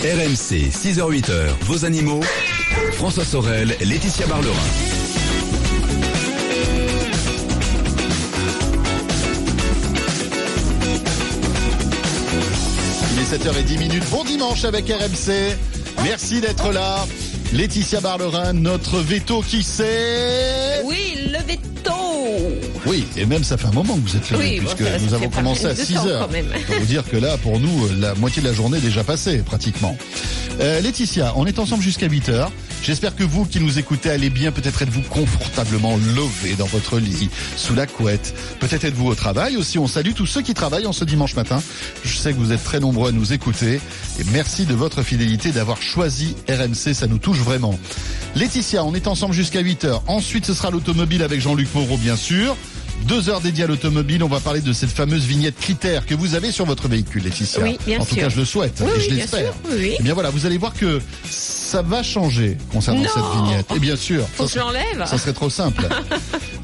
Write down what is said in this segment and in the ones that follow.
RMC, 6h-8h, vos animaux. François Sorel, Laetitia Barlerin. Il est 7h10 minutes. Bon dimanche avec RMC. Merci d'être là. Laetitia Barlerin, notre veto qui sait. Oui, le veto. Oui, et même ça fait un moment que vous êtes Oui, bon, puisque nous avons commencé à de 6 temps, heures. Faut vous dire que là, pour nous, la moitié de la journée est déjà passée, pratiquement. Euh, Laetitia, on est ensemble jusqu'à 8 heures. J'espère que vous qui nous écoutez allez bien. Peut-être êtes-vous confortablement levé dans votre lit, sous la couette. Peut-être êtes-vous au travail aussi. On salue tous ceux qui travaillent en ce dimanche matin. Je sais que vous êtes très nombreux à nous écouter. Et merci de votre fidélité d'avoir choisi RMC. Ça nous touche vraiment. Laetitia, on est ensemble jusqu'à 8 heures. Ensuite, ce sera l'automobile avec Jean-Luc Moreau, bien sûr. Deux heures dédiées à l'automobile. On va parler de cette fameuse vignette critère que vous avez sur votre véhicule, Laetitia. Oui, bien en tout sûr. cas, je le souhaite Oui, et oui, je bien l'espère. oui, oui. Eh bien voilà, vous allez voir que ça va changer concernant Non cette vignette. Et bien sûr, Faut ça que je l'enlève. ça serait trop simple.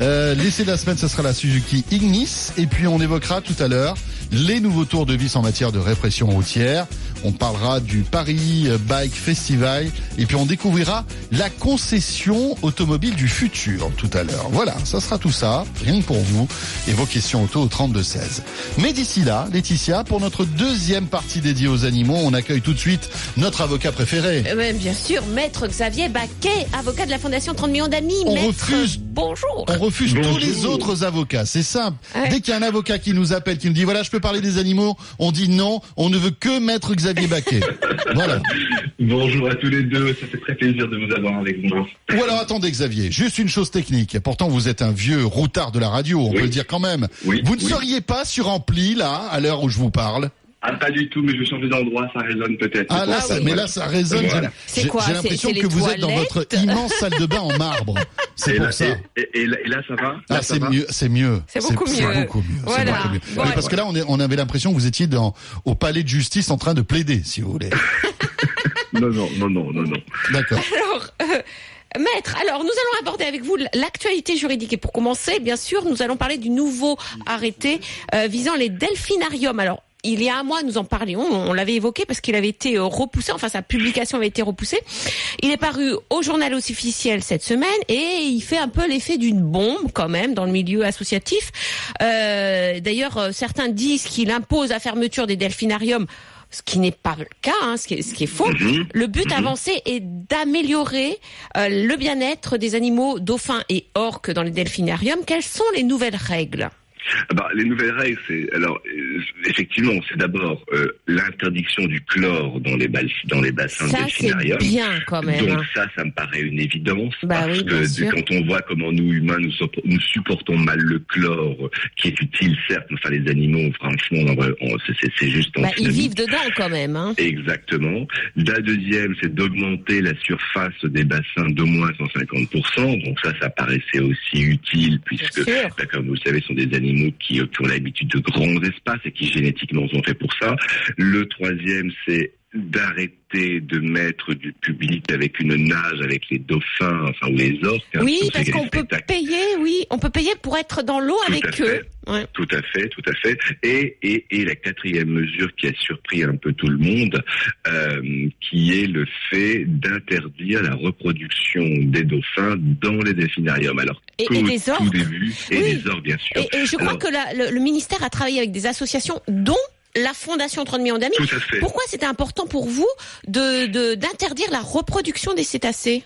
Euh, L'essai de la semaine, ce sera la Suzuki Ignis. Et puis on évoquera tout à l'heure les nouveaux tours de vis en matière de répression routière. On parlera du Paris Bike Festival. Et puis on découvrira la concession automobile du futur tout à l'heure. Voilà, ça sera tout ça, rien que pour vous. Et vos questions auto au 32-16. Mais d'ici là, Laetitia, pour notre deuxième partie dédiée aux animaux, on accueille tout de suite notre avocat préféré. Euh, bien sûr, maître Xavier Baquet, avocat de la Fondation 30 millions d'amis. On Maître, refuse. Bonjour. On refuse tous les autres avocats. C'est simple. Ouais. Dès qu'il y a un avocat qui nous appelle, qui nous dit voilà, je peux parler des animaux, on dit non, on ne veut que maître Xavier Baquet. voilà. Bonjour à tous les deux, ça fait très plaisir de vous avoir avec moi. Ou alors attendez Xavier, juste une chose technique. Pourtant vous êtes un vieux routard de la radio, on Oui. peut le dire quand même. Oui, vous ne oui. seriez pas surampli là, à l'heure où je vous parle? Ah, pas du tout, mais je vais changer d'endroit, ça résonne peut-être. Ah là, ça, mais là ça résonne. Voilà. J'ai- C'est quoi, J'ai c'est- l'impression que vous êtes dans votre immense salle de bain en marbre. C'est Et pour là, ça. Et, et- et là, et là, ça va? Là, Ah, ça c'est va? mieux, c'est mieux. C'est beaucoup C'est mieux. beaucoup mieux. c'est Voilà. beaucoup mieux. Bon, Oui, parce que là, on, est, on avait l'impression que vous étiez dans, au palais de justice en train de plaider, si vous voulez. Non, non, non, non, non, non. D'accord. Alors, euh, maître, alors nous allons aborder avec vous l'actualité juridique. Et pour commencer, bien sûr, nous allons parler du nouveau arrêté euh, visant les delphinariums. Alors, il y a un mois, nous en parlions, on l'avait évoqué parce qu'il avait été euh, repoussé, enfin sa publication avait été repoussée. Il est paru au journal officiel cette semaine et il fait un peu l'effet d'une bombe quand même dans le milieu associatif. Euh, D'ailleurs, euh, certains disent qu'il impose la fermeture des delphinariums ce qui n'est pas le cas, hein, ce, qui est, ce qui est faux. Mhm. Le but avancé est d'améliorer euh, le bien-être des animaux dauphins et orques dans les delphinariums. Quelles sont les nouvelles règles? Bah, les nouvelles règles, c'est alors euh, effectivement, c'est d'abord euh, l'interdiction du chlore dans les, bal- dans les bassins de Ça, c'est delphinarium. bien quand même. Donc hein. ça, ça me paraît une évidence Bah parce oui, que quand on voit comment nous humains nous, supportons mal le chlore, qui est utile certes, mais enfin les animaux, franchement, c'est- juste Bah, ils vivent dedans quand même. Hein. Exactement. La deuxième, c'est d'augmenter la surface des bassins d'au moins 150%. Donc ça, ça paraissait aussi utile puisque, bah, comme vous le savez, ce sont des animaux qui, qui ont l'habitude de grands espaces et qui génétiquement sont faits pour ça. Le troisième, c'est d'arrêter de mettre du public avec une nage avec les dauphins, enfin ou les orques. hein, Oui, parce qu'on peut payer, oui, on peut payer pour être dans l'eau Tout avec eux. Ouais. Tout à fait, tout à fait. Et, et, et la quatrième mesure qui a surpris un peu tout le monde, euh, qui est le fait d'interdire la reproduction des dauphins dans les delphinariums. Alors, Et- qu'au et des tout orques. début, et Oui. des orques, bien sûr. Et, je crois que la- le, le ministère a travaillé avec des associations, dont la Fondation 30 millions d'amis. Pourquoi c'était important pour vous de d'interdire la reproduction des cétacés?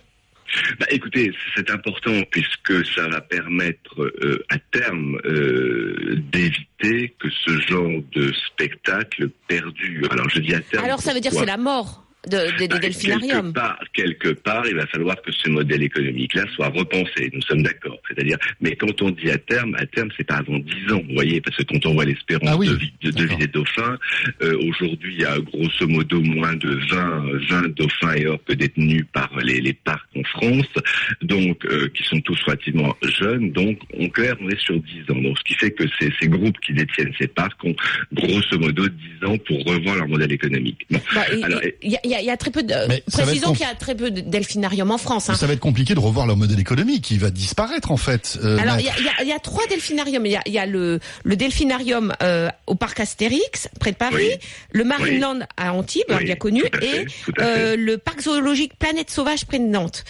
Bah, écoutez, c'est important puisque ça va permettre euh, à terme euh, d'éviter que ce genre de spectacle perdure. Alors, je dis à terme. Alors ça veut dire c'est la mort de, de- des delphinariums. Quelque part, quelque part, il va falloir que ce modèle économique-là soit repensé. Nous sommes d'accord. C'est-à-dire, mais quand on dit à terme, à terme, c'est pas avant 10 ans, vous voyez, parce que quand on voit l'espérance Ah oui, de vie, de, de vie d'accord. des dauphins, euh, aujourd'hui, il y a grosso modo moins de 20, 20 dauphins et orques détenus par les, les parcs en France, donc euh, qui sont tous relativement jeunes. Donc, on clair, on est sur 10 ans. Donc, ce qui fait que ces, ces groupes qui détiennent ces parcs ont grosso modo 10 ans pour revoir leur modèle économique. Bon. Bah, et- Alors, et- Il y, a- il y a, il y a très peu de. Mais Précisons qu'il y a très peu de delphinariums en France. hein. Ça va être compliqué de revoir leur modèle économique qui va disparaître en fait. euh, Alors, il y a, il y a- il y a trois delphinariums. Il y a, il y a le, le delphinarium euh, au parc Astérix, près de Paris, Oui. le Marineland à Antibes, Oui, bien connu, fait, et euh, le parc zoologique Planète Sauvage près de Nantes.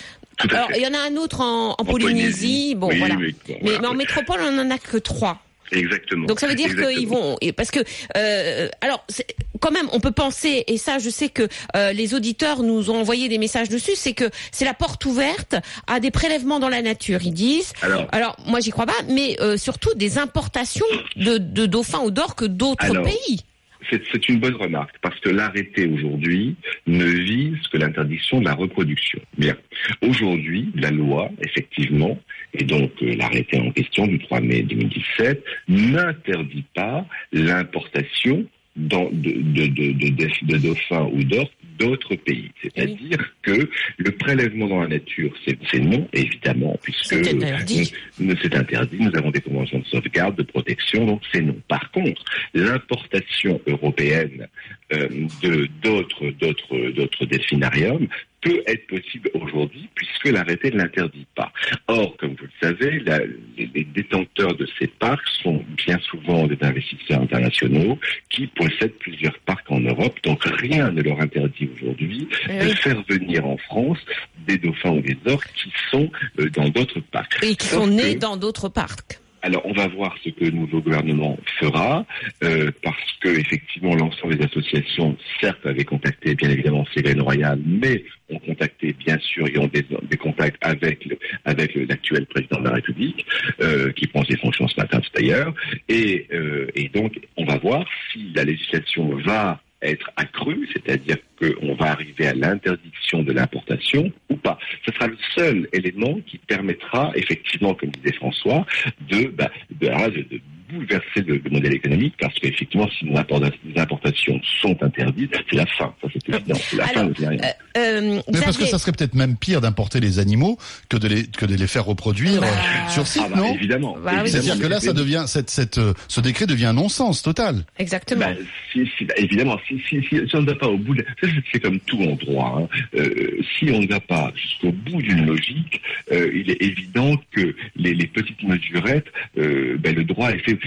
Alors, il y en a un autre en, en En Polynésie. Bon, Oui, voilà. mais, voilà. mais en métropole, on en a que trois. Exactement. Donc ça veut dire qu'ils vont parce que euh, alors quand même on peut penser et ça je sais que euh, les auditeurs nous ont envoyé des messages dessus c'est que c'est la porte ouverte à des prélèvements dans la nature ils disent. Alors, alors moi j'y crois pas mais euh, surtout des importations de, de dauphins ou d'orques d'autres pays C'est une bonne remarque, parce que l'arrêté aujourd'hui ne vise que l'interdiction de la reproduction. Bien. Aujourd'hui, la loi, effectivement, et donc euh, l'arrêté en question du 3 mai 2017, n'interdit pas l'importation de- de dauphins ou d'orques d'autres pays. C'est-à-dire que le prélèvement dans la nature, c'est non, évidemment, puisque C'est interdit. nous- c'est interdit. Nous avons des conventions de sauvegarde, de protection, donc c'est non. Par contre, l'importation européenne euh, de d'autres d'autres d'autres delphinariums peut être possible aujourd'hui puisque l'arrêté ne l'interdit pas. Or, comme vous le savez, la- les, les détenteurs de ces parcs sont bien souvent des investisseurs internationaux qui possèdent plusieurs parcs en Europe, donc rien ne leur interdit aujourd'hui Eh de faire venir en France des dauphins ou des orques qui sont euh, dans d'autres parcs. et qui Sauf sont nés que- dans d'autres parcs alors, on va voir ce que le nouveau gouvernement fera, euh, parce que effectivement, l'ensemble des associations, certes, avaient contacté bien évidemment Ségolène Royal, mais ont contacté bien sûr, et ont des, contacts avec le- avec l'actuel président de la République, euh, qui prend ses fonctions ce matin d'ailleurs, et, euh, et donc on va voir si la législation va être accrue, c'est-à-dire qu'on va arriver à l'interdiction de l'importation ou pas. Ce sera le seul élément qui permettra effectivement, comme disait François, de, bah, de, de bouleverser le, le modèle économique parce qu'effectivement, si les importations sont interdites, c'est la fin. Ça, c'est évident. C'est la fin de rien. euh, euh, Mais parce que ça serait peut-être même pire d'importer les animaux que de les que de les faire reproduire Bah, euh, sur site, Ah bah, non évidemment. Bah. C'est-à-dire que là, ça devient cette cette euh, ce décret devient un non-sens total. exactement Bah, si, si, bah, évidemment, si, si, si, si on ne va pas au bout de... c'est- comme tout en droit. hein. Euh, si on ne va pas jusqu'au bout d'une logique, euh, il est évident que les, les petites mesurettes, euh, ben, le droit est fait...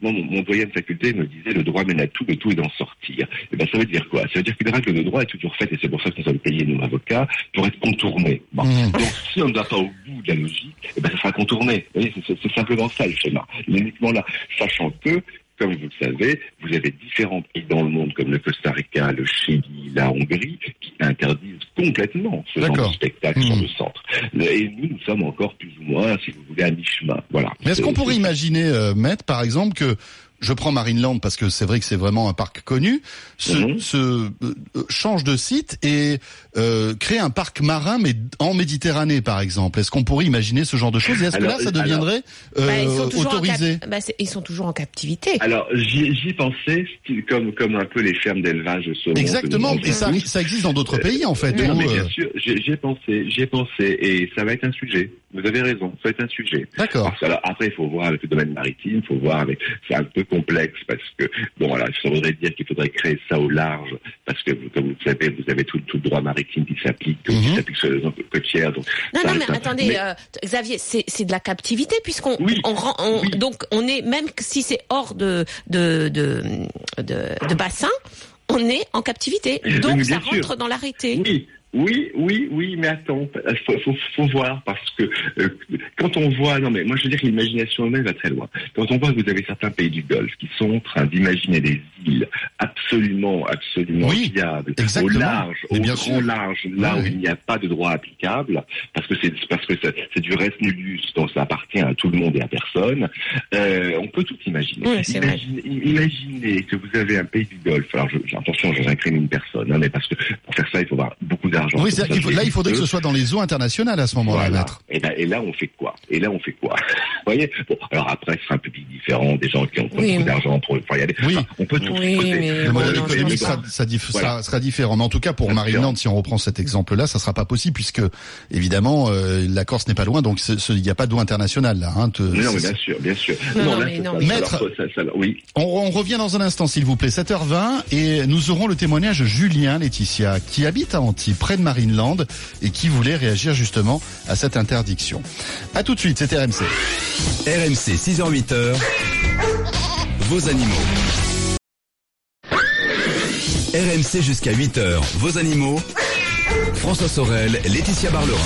Moi, mon, mon doyen de faculté me disait le droit mène à tout, le tout est d'en sortir. Et ben, ça veut dire quoi? Ça veut dire que les règles de droit est toujours faite, et c'est pour ça que nous sommes payés, nous, avocats, pour être contournées. Bon. Mhm. Donc, si on ne va pas au bout de la logique, eh ben, ça sera contourné. Vous voyez, c'est- simplement ça le schéma. Il est uniquement là, sachant que, comme vous le savez, vous avez différents pays dans le monde, comme le Costa Rica, le Chili, la Hongrie, qui interdisent complètement ce genre de spectacle sur Mhm. le centre. Et nous, nous sommes encore plus ou moins, si vous voulez, à mi-chemin. Voilà. Mais est-ce qu'on pourrait imaginer, euh, Maître, par exemple, que je prends Marineland parce que c'est vrai que c'est vraiment un parc connu, se, se, euh, euh, change de site et euh, crée un parc marin mais en Méditerranée, par exemple. Est-ce qu'on pourrait imaginer ce genre de choses? Et est-ce que là, ça deviendrait euh, Bah, ils, sont autorisé cap- bah, ils sont toujours en captivité. Alors, j'y j'y pensais, comme, comme un peu les fermes d'élevage saumon. Exactement. Et ça, ça existe dans d'autres pays, en fait. Non, où, mais euh, bien sûr, j'ai pensé, j'ai pensé, et ça va être un sujet. Vous avez raison, ça va être un sujet. D'accord. Parce que, alors, après, il faut voir avec le domaine maritime, il faut voir avec. C'est un peu complexe parce que bon, voilà, ça voudrait dire qu'il faudrait créer ça au large, parce que comme vous le savez, vous avez tout, tout le droit maritime qui s'applique, qui Mhm. s'applique sur les zones côtières. Donc, Non, non, mais un- attendez, mais- euh, Xavier, c'est de la captivité puisqu'on Oui, on, rend- on- oui. donc on est même si c'est hors de de de, de de bassin, on est en captivité. Donc ça sûr. rentre dans l'arrêté. Oui, oui, oui, oui, mais attends, il faut, faut, faut voir parce que euh, quand on voit, non mais moi je veux dire que l'imagination humaine va très loin. Quand on voit que vous avez certains pays du Golfe qui sont en train d'imaginer des îles absolument, absolument Oui, viables, exactement. au large, Mais au bien grand sûr. large, là Oui, où oui. il n'y a pas de droit applicable, parce que c'est parce que c'est du res nullus, donc ça appartient à tout le monde et à personne. Euh, on peut tout imaginer. Oui, imaginez, imaginez que vous avez un pays du Golfe. Alors je- attention, je n'incrimine personne, hein, mais parce que pour faire ça, il faut avoir beaucoup d'argent. Oui, Pour c'est- ça, il faut- je là, il faudrait que ce soit dans les eaux internationales à ce moment-là, voilà. Et, et là, on fait quoi? Et là, on fait quoi? Vous voyez? Bon, Alors après, c'est un public différent, des gens qui ont Oui, beaucoup d'argent pour, pour y aller. Oui. Enfin, on peut tout Oui, supposer. mais- Le modèle économique sera, ça Voilà. sera- sera différent. Mais en tout cas, pour Bien Marineland, si on reprend cet exemple-là, ça sera pas possible puisque, évidemment, euh, la Corse n'est pas loin, donc ce- ce- il n'y a pas d'eau internationale là. Hein, te- non, mais bien sûr, bien sûr. Non, non, là, mais ça- non, ça- mais- ça- Maître. ça- ça- ça- oui. On, on revient dans un instant, s'il vous plaît, 7h20, et nous aurons le témoignage de Julien Laetitia, qui habite à Antibes, près de Marineland, et qui voulait réagir justement à cette interdiction. À tout de suite, c'est RMC. RMC 6h-8h, vos animaux. RMC jusqu'à 8h, vos animaux. François Sorel, Laetitia Barlerin.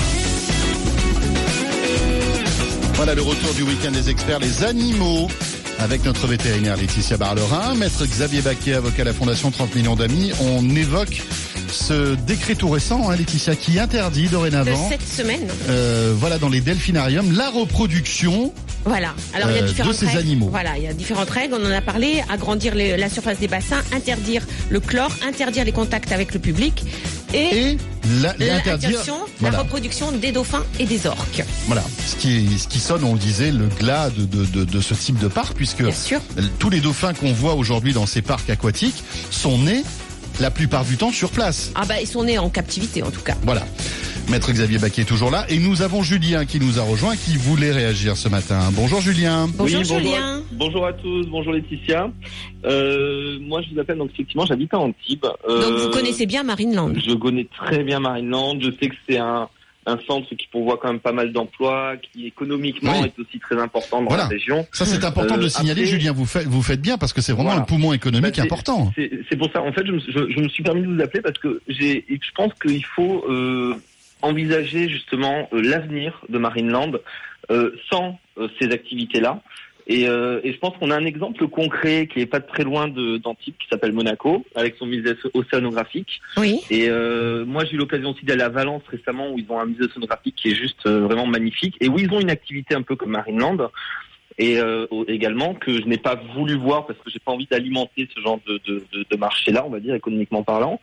Voilà le retour du week-end des experts, les animaux, avec notre vétérinaire Laetitia Barlerin, maître Xavier Baquet, avocat à la Fondation 30 millions d'amis. On évoque ce décret tout récent, hein, Laetitia, qui interdit De dorénavant, cette semaine. euh, voilà, dans les delphinariums, la reproduction Voilà. Alors il y a Euh, différentes de ces règles. animaux. Voilà, il y a différentes règles. On en a parlé. Agrandir les- la surface des bassins, interdire le chlore, interdire les contacts avec le public et, et la- l'interdiction, Voilà. la reproduction des dauphins et des orques. Voilà, ce qui, ce qui sonne, on le disait, le glas de, de, de, de ce type de parc, puisque tous les dauphins qu'on voit aujourd'hui dans ces parcs aquatiques sont nés la plupart du temps sur place. Ah bah ils sont nés en captivité en tout cas. Voilà. Maître Xavier Baquet est toujours là et nous avons Julien qui nous a rejoint qui voulait réagir ce matin. Bonjour Julien. Bonjour Oui, bonjour. Julien. Bonjour à tous, bonjour Laetitia. Euh, moi, je vous appelle donc effectivement, j'habite à Antibes. Euh, Donc vous connaissez bien Marineland. Je connais très bien Marineland. Je sais que c'est un, un centre qui pourvoit quand même pas mal d'emplois, qui économiquement Oui. est aussi très important dans Voilà. la région. Ça c'est important Euh, de le signaler après- Julien, vous faites, vous faites bien parce que c'est vraiment Voilà. un poumon Bah, économique c'est- important. C'est c'est pour ça. En fait, je me, je, je me suis permis de vous appeler parce que j'ai, je pense qu'il faut euh, envisager justement euh, l'avenir de Marineland euh, sans euh, ces activités-là. Et, euh, et je pense qu'on a un exemple concret qui est pas très loin d'Antibes, qui s'appelle Monaco, avec son musée océanographique. Oui. Et euh, moi, j'ai eu l'occasion aussi d'aller à Valence récemment, où ils ont un musée océanographique qui est juste euh, vraiment magnifique, et où ils ont une activité un peu comme Marineland. Et également que je n'ai pas voulu voir parce que j'ai pas envie d'alimenter ce genre de, de, de, de marché-là, on va dire économiquement parlant.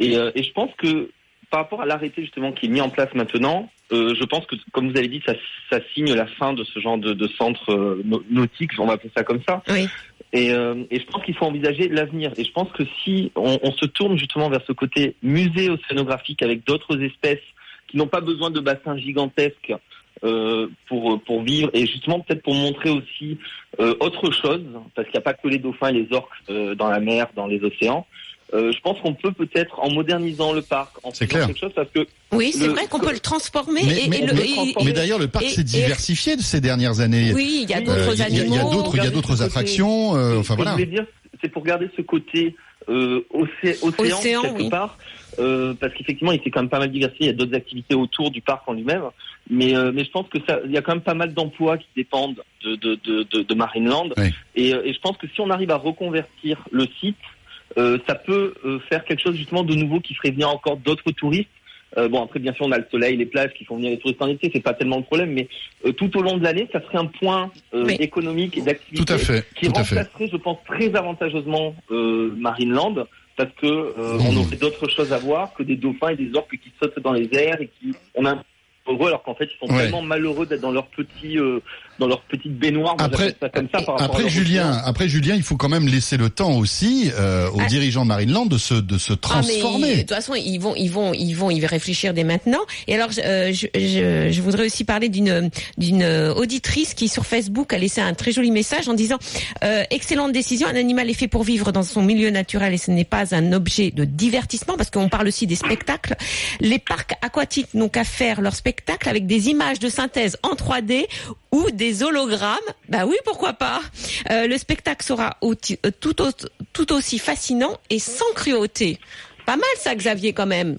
Et, et je pense que par rapport à l'arrêté justement qui est mis en place maintenant, euh, je pense que comme vous avez dit, ça, ça signe la fin de ce genre de, de centre euh, nau- nautique, on va appeler ça comme ça. Oui. Et, euh, et je pense qu'il faut envisager l'avenir. Et je pense que si on, on se tourne justement vers ce côté musée océanographique avec d'autres espèces qui n'ont pas besoin de bassins gigantesques pour pour vivre et justement peut-être pour montrer aussi autre chose, parce qu'il n'y a pas que les dauphins et les orques dans la mer, dans les océans. Euh, je pense qu'on peut peut-être en modernisant le parc, en C'est faisant clair. quelque chose, parce que Oui, c'est vrai qu'on peut le transformer Mais, et, mais- mais- et- mais d'ailleurs le parc s'est et- diversifié de ces dernières années. Oui, il y a Euh, d'autres animaux. il y a d'autres, il y a d'autres attractions. euh, enfin voilà. je voulais dire, c'est pour garder ce côté euh, océ- océan, Océan, quelque oui. part, euh, parce qu'effectivement, il s'est quand même pas mal diversifié. Il y a d'autres activités autour du parc en lui-même, mais euh, mais je pense que ça, il y a quand même pas mal d'emplois qui dépendent de de de, de, de Marineland. Oui. Et, euh, et je pense que si on arrive à reconvertir le site, euh, ça peut euh, faire quelque chose justement de nouveau qui ferait venir encore d'autres touristes. Euh, bon après bien sûr on a le soleil, les plages qui font venir les touristes en été, c'est pas tellement le problème, mais euh, tout au long de l'année ça serait un point euh, Oui. économique et d'activité Tout à fait, qui tout à fait. remplacerait, je pense, très avantageusement euh, Marineland, parce que euh, Mmh. on aurait d'autres choses à voir que des dauphins et des orques qui sautent dans les airs et qui on a heureux alors qu'en fait ils sont Ouais. tellement malheureux d'être dans leur petit euh, dans leur petite baignoire. Moi, Après, j'appelle ça comme ça par rapport à après Julien, après Julien, il faut quand même laisser le temps aussi euh, aux Ah. dirigeants de Marineland de se de se Ah, mais transformer. de toute façon, ils vont, ils vont, ils vont y réfléchir dès maintenant. Et alors, je, euh, je, je, je voudrais aussi parler d'une d'une auditrice qui sur Facebook a laissé un très joli message en disant euh, excellente décision. Un animal est fait pour vivre dans son milieu naturel et ce n'est pas un objet de divertissement parce qu'on parle aussi des spectacles. Les parcs aquatiques n'ont qu'à faire leur spectacle avec des images de synthèse en 3D ou des hologrammes. Bah oui, pourquoi pas. Euh, le spectacle sera euh, tout aussi fascinant et sans cruauté. Pas mal ça, Xavier, quand même.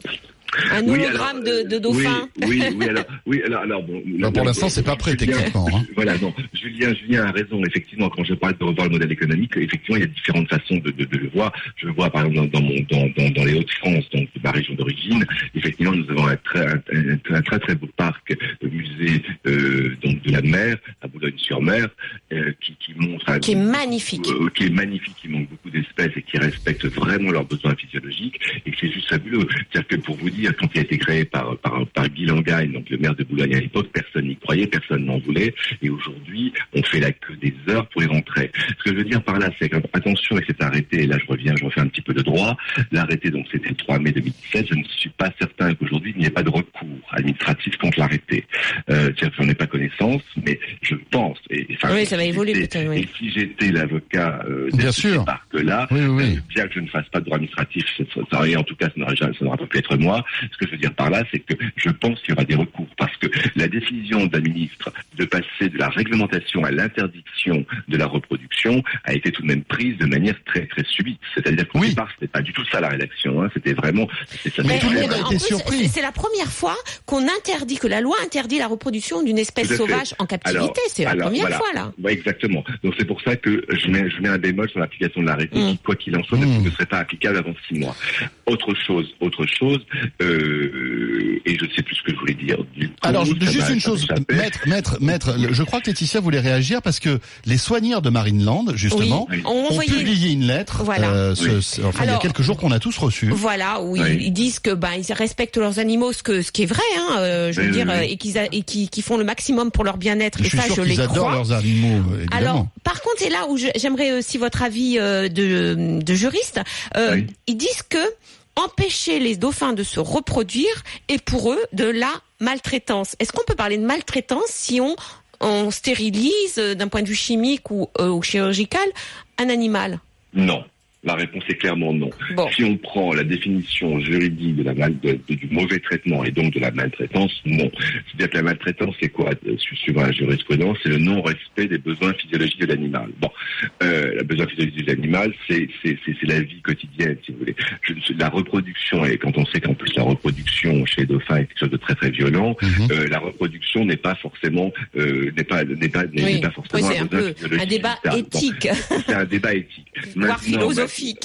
Un Oui, hologramme alors, euh, de, de dauphin. Oui, oui, oui, alors, oui, alors, alors bon. Pour l'instant, c'est pas prêt Julien- techniquement. hein. Voilà, non. Julien, Julien a raison. Effectivement, quand je parle de revoir le modèle économique, effectivement, il y a différentes façons de, de, de le voir. Je le vois, par exemple, dans, dans, mon, dans, dans, dans les Hauts-de-France, donc de ma région d'origine. Effectivement, nous avons un très, un, un- un très, très beau parc, euh, musée, euh, donc de la mer, à Boulogne-sur-Mer, euh, qui, qui montre un- Qui est magnifique. euh, qui est magnifique, qui manque beaucoup d'espèces et qui respecte vraiment leurs besoins physiologiques et que c'est juste fabuleux. C'est-à-dire que pour vous dire, quand il a été créé par, par, par Guy Langagne, donc le maire de Boulogne à l'époque, personne n'y croyait, personne n'en voulait et aujourd'hui, on fait la queue des heures pour y rentrer. Ce que je veux dire par là, c'est que, attention avec cet arrêté, et là je reviens, je refais un petit peu de droit, l'arrêté, donc c'était le 3 mai 2017, je ne suis pas certain qu'aujourd'hui il n'y ait pas de recours administratif contre l'arrêté. Euh, C'est-à-dire que j'en ai pas connaissance, mais je pense, et, enfin, Oui, ça va si évoluer oui. Et si j'étais l'avocat euh, Bien de sûr. ce parc-là, Oui, oui, oui. euh, bien que je ne fasse pas de droit administratif, ça, ça, ça- et en tout cas, ça n'aurait jamais- ça n'aura pas pu être moi. Ce que je veux dire par là, c'est que je pense qu'il y aura des recours parce que la décision d'un ministre de passer de la réglementation à l'interdiction de la reproduction a été tout de même prise de manière très très subite. C'est-à-dire qu'au Oui. départ, c'était pas du tout ça la rédaction. Hein, c'était vraiment. ça Mais tout le monde a en été plus, surpris. c'est- la première fois qu'on interdit, que la loi interdit la reproduction d'une espèce sauvage en captivité. C'est la alors, première voilà. fois là. Ouais, exactement. Donc c'est pour ça que je mets, je mets un bémol sur l'application de l'arrêté Mm. qui, quoi qu'il en soit, ne- Mm. ne serait pas applicable avant six mois. Autre chose, autre chose, euh, et je ne sais plus ce que je voulais dire. Du coup, Alors, juste une chose, maître, maître, maître, je crois que Laetitia voulait réagir parce que les soigneurs de Marineland, justement, Oui, ont envoyé. publié une lettre, Voilà. euh, ce- Oui. ce- enfin, il y a quelques jours qu'on a tous reçu. Voilà, où Oui. ils, ils disent que ben ils respectent leurs animaux, ce que ce qui est vrai, hein, euh, je veux dire, euh, et qu'ils et qui, font le maximum pour leur bien-être. Je Et ça, sûr je les adorent crois. leurs animaux, euh, évidemment. Alors, par contre, c'est là où j'aimerais aussi votre avis euh, de, de juriste. Euh, Oui. Ils disent que empêcher les dauphins de se reproduire est pour eux de la maltraitance. Est-ce qu'on peut parler de maltraitance si on, stérilise euh, d'un point de vue chimique ou, euh, ou chirurgical un animal? Non. La réponse est clairement non. Bon. Si on prend la définition juridique de la mal, de- de- du mauvais traitement et donc de la maltraitance, non. C'est-à-dire que la maltraitance, c'est quoi euh, su- Suivant la jurisprudence, c'est le non-respect des besoins physiologiques de l'animal. Bon, euh, le besoin physiologique de l'animal, c'est c'est- c'est- c'est la vie quotidienne, si vous voulez. Je, ne- la reproduction, et quand on sait qu'en plus la reproduction chez les dauphins est quelque chose de très très violent, Mhm. euh, la reproduction n'est pas forcément euh, n'est pas n'est pas n'est Oui, pas forcément c'est un besoin peu un physiologique débat. Bon, éthique. c'est un débat éthique. Voire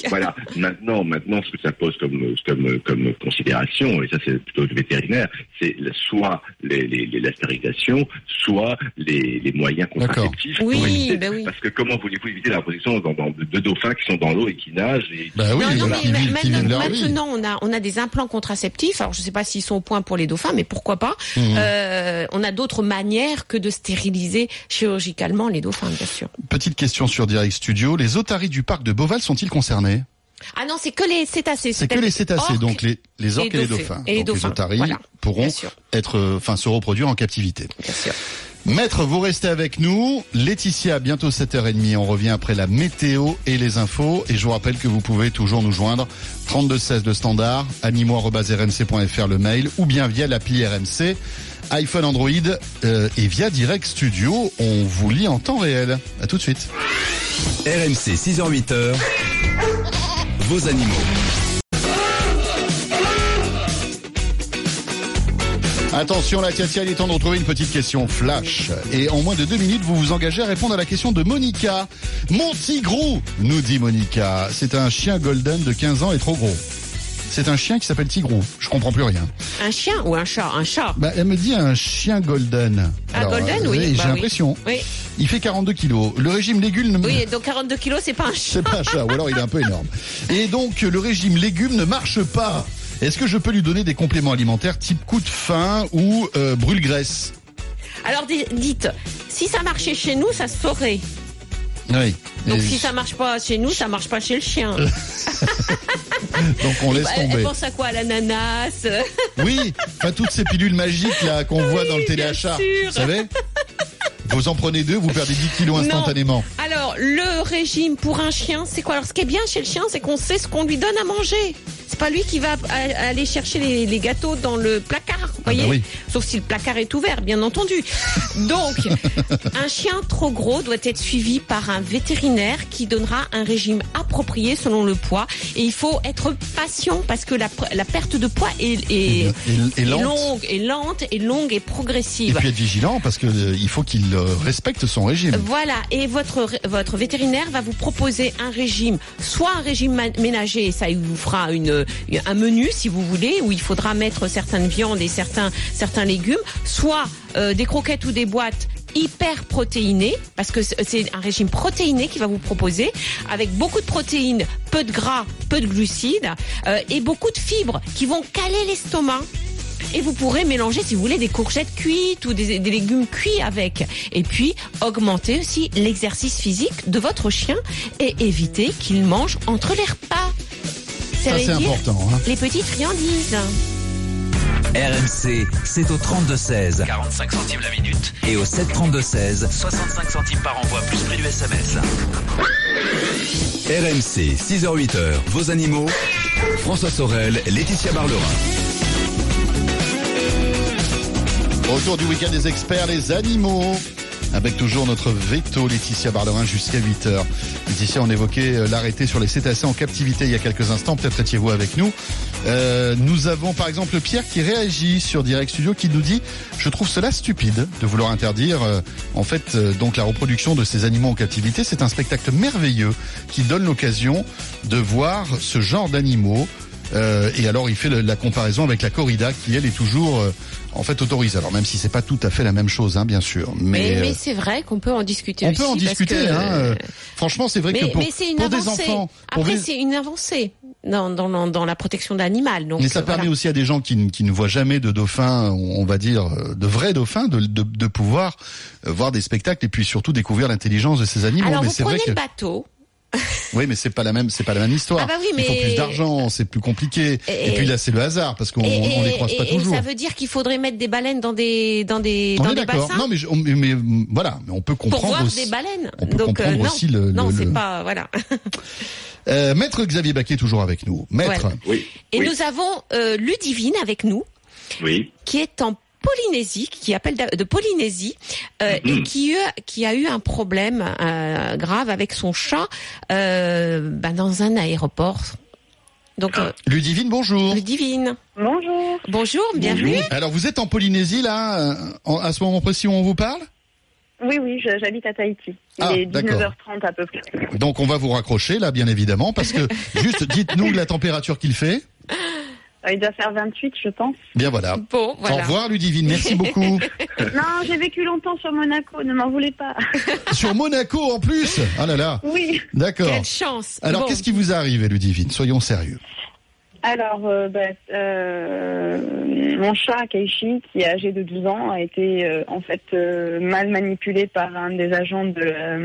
Voilà. Maintenant, maintenant, ce que ça pose comme comme comme considération, et ça c'est plutôt le vétérinaire, c'est soit les, les, les- la stérilisation, soit les, les moyens contraceptifs. Oui, pour éviter- ben oui. Parce que comment voulez-vous éviter la reproduction dans, dans- de, de dauphins qui sont dans l'eau et qui nagent et Bah oui, non, non, voilà, mais qui vivent- qui maintenant, maintenant, on a, on a des implants contraceptifs. Alors, je ne sais pas s'ils sont au point pour les dauphins, mais pourquoi pas. Mhm. Euh, on a d'autres manières que de stériliser chirurgicalement les dauphins, bien sûr. Petite question sur Direct Studio. Les otaries du parc de Beauval sont-ils concernés Ah non, c'est que les cétacés. C'est que les cétacés, orques donc les, les orques et les dauphins. Et les donc dauphins, les otaries voilà. pourront être, euh, enfin, se reproduire en captivité. Bien sûr. Maître, vous restez avec nous. Laetitia, bientôt 7h30. On revient après la météo et les infos. Et je vous rappelle que vous pouvez toujours nous joindre 32 16 de standard, animo.rmc.fr le mail ou bien via l'appli RMC, iPhone, Android euh, et via Direct Studio. On vous lit en temps réel. À tout de suite. RMC 6h-8h, vos animaux. Attention, la tia tia, il est temps de retrouver une petite question flash. Et en moins de deux minutes, vous vous engagez à répondre à la question de Monica. Mon tigrou, nous dit Monica. C'est un chien golden de 15 ans et trop gros. C'est un chien qui s'appelle Tigrou. Je comprends plus rien. Un chien ou un chat? Un chat. Bah, elle me dit un chien golden. Un golden, oui, J'ai bah oui. l'impression. Oui. Il fait 42 kilos. Le régime légumes ne. Oui, donc 42 kilos, c'est pas un chat. C'est pas un chat, ou alors il est un peu énorme. Et donc, le régime légumes ne marche pas. Est-ce que je peux lui donner des compléments alimentaires type coup de faim ou euh, brûle-graisse Alors di- dites, si ça marchait chez nous, ça se saurait. Oui. Donc Et si ça marche pas chez nous, ça marche pas chez le chien. donc on laisse Elle, elle tomber. pense à quoi l'ananas Oui, enfin toutes ces pilules magiques là qu'on voit dans le téléachat. Vous savez Vous en prenez deux, vous perdez 10 kilos instantanément. Alors, le régime pour un chien, c'est quoi? Alors, ce qui est bien chez le chien, c'est qu'on sait ce qu'on lui donne à manger. C'est pas lui qui va aller chercher les, les gâteaux dans le placard, voyez bah oui. Sauf si le placard est ouvert, bien entendu. Donc, un chien trop gros doit être suivi par un vétérinaire qui donnera un régime approprié selon le poids. Et il faut être patient parce que la, perte de poids est, est- Et, et lente. longue, et longue et Et progressive. puis être vigilant parce que euh, il faut qu'il euh, respecte son régime. Voilà, et votre votre vétérinaire va vous proposer un régime, soit un régime ménager, et ça il vous fera une un menu si vous voulez, où il faudra mettre certaines viandes et certains certains légumes, soit euh, des croquettes ou des boîtes hyper protéiné, parce que c'est un régime protéiné qui va vous proposer, avec beaucoup de protéines, peu de gras, peu de glucides, euh, et beaucoup de fibres qui vont caler l'estomac. Et vous pourrez mélanger, si vous voulez, des courgettes cuites ou des, des légumes cuits avec. Et puis, augmenter aussi l'exercice physique de votre chien et éviter qu'il mange entre les repas. Ça, c'est important. hein. Les petites friandises. RMC, c'est au 32-16. 45 centimes la minute. Et au 732-16. 65 centimes par envoi, plus prix du SMS. RMC, 6h-8h, vos animaux. François Sorel, Laetitia Barlerin. Retour du week-end des experts, les animaux. Avec toujours notre veto Laetitia Barlerin jusqu'à 8h. Laetitia, on évoquait euh, l'arrêté sur les cétacés en captivité il y a quelques instants. Peut-être étiez-vous avec nous. Euh, nous avons par exemple Pierre qui réagit sur Direct Studio qui nous dit « Je trouve cela stupide de vouloir interdire euh, en fait donc la reproduction de ces animaux en captivité. C'est un spectacle merveilleux qui donne l'occasion de voir ce genre d'animaux. Euh, et alors il fait le- la comparaison avec la corrida qui elle est toujours euh, en fait autorisée. Alors même si c'est pas tout à fait la même chose, hein, bien sûr. Mais, Mais, euh, mais c'est vrai qu'on peut en discuter on aussi. peut en discuter. que- Hein, euh, franchement, c'est vrai mais, que pour, mais c'est une pour des avancée. enfants, Après, c'est une avancée dans, dans, dans, dans la protection d'animal. Mais ça euh, permet aussi à des gens qui, ne- qui ne voient jamais de dauphins, on va dire euh, de vrais dauphins, de, de, de pouvoir euh, voir des spectacles et puis surtout découvrir l'intelligence de ces animaux. Alors, mais vous c'est vrai prenez que le bateau. oui, mais c'est pas la même, c'est pas la même histoire. Ah bah oui, Il faut plus d'argent, c'est plus compliqué. Et, Et- puis là, c'est le hasard parce qu'on on les et- croise pas et toujours. ça veut dire qu'il faudrait mettre des baleines dans des, dans des, on dans est des d'accord. bassins Non, mais, je- mais, mais, voilà, mais on peut pour comprendre voir aussi. des baleines. on peut Donc, euh, comprendre non, aussi le- non, c'est le- pas, voilà. Euh, Maître Xavier Baquet toujours avec nous. Maître. Voilà. Oui. Et oui, nous avons euh, Ludivine avec nous, oui. qui est en Polynésie, qui appelle de de Polynésie, euh, et Mhm. qui, eu- qui a eu un problème euh, grave avec son chat euh, bah, dans un aéroport. Donc, euh, Ludivine, bonjour. Ludivine, Bonjour. bonjour, bienvenue. Alors vous êtes en Polynésie là, en- à ce moment précis où on vous parle? Oui, oui, j'habite à Tahiti. Il Ah, est d'accord. 19h30 à peu près. Donc on va vous raccrocher là, bien évidemment, parce que juste dites-nous la température qu'il fait. Euh, Il doit faire 28, je pense. Bien voilà. Bon, Au revoir Ludivine, merci beaucoup. non, j'ai vécu longtemps sur Monaco, ne m'en voulez pas. Sur Monaco en plus Ah là là, oui. d'accord. Quelle chance. Alors Bon. qu'est-ce qui vous est arrivé Ludivine? Soyons sérieux. Alors, euh, ben, euh, mon chat Keishi, qui est âgé de 12 ans, a été euh, en fait euh, mal manipulé par un des agents de, la-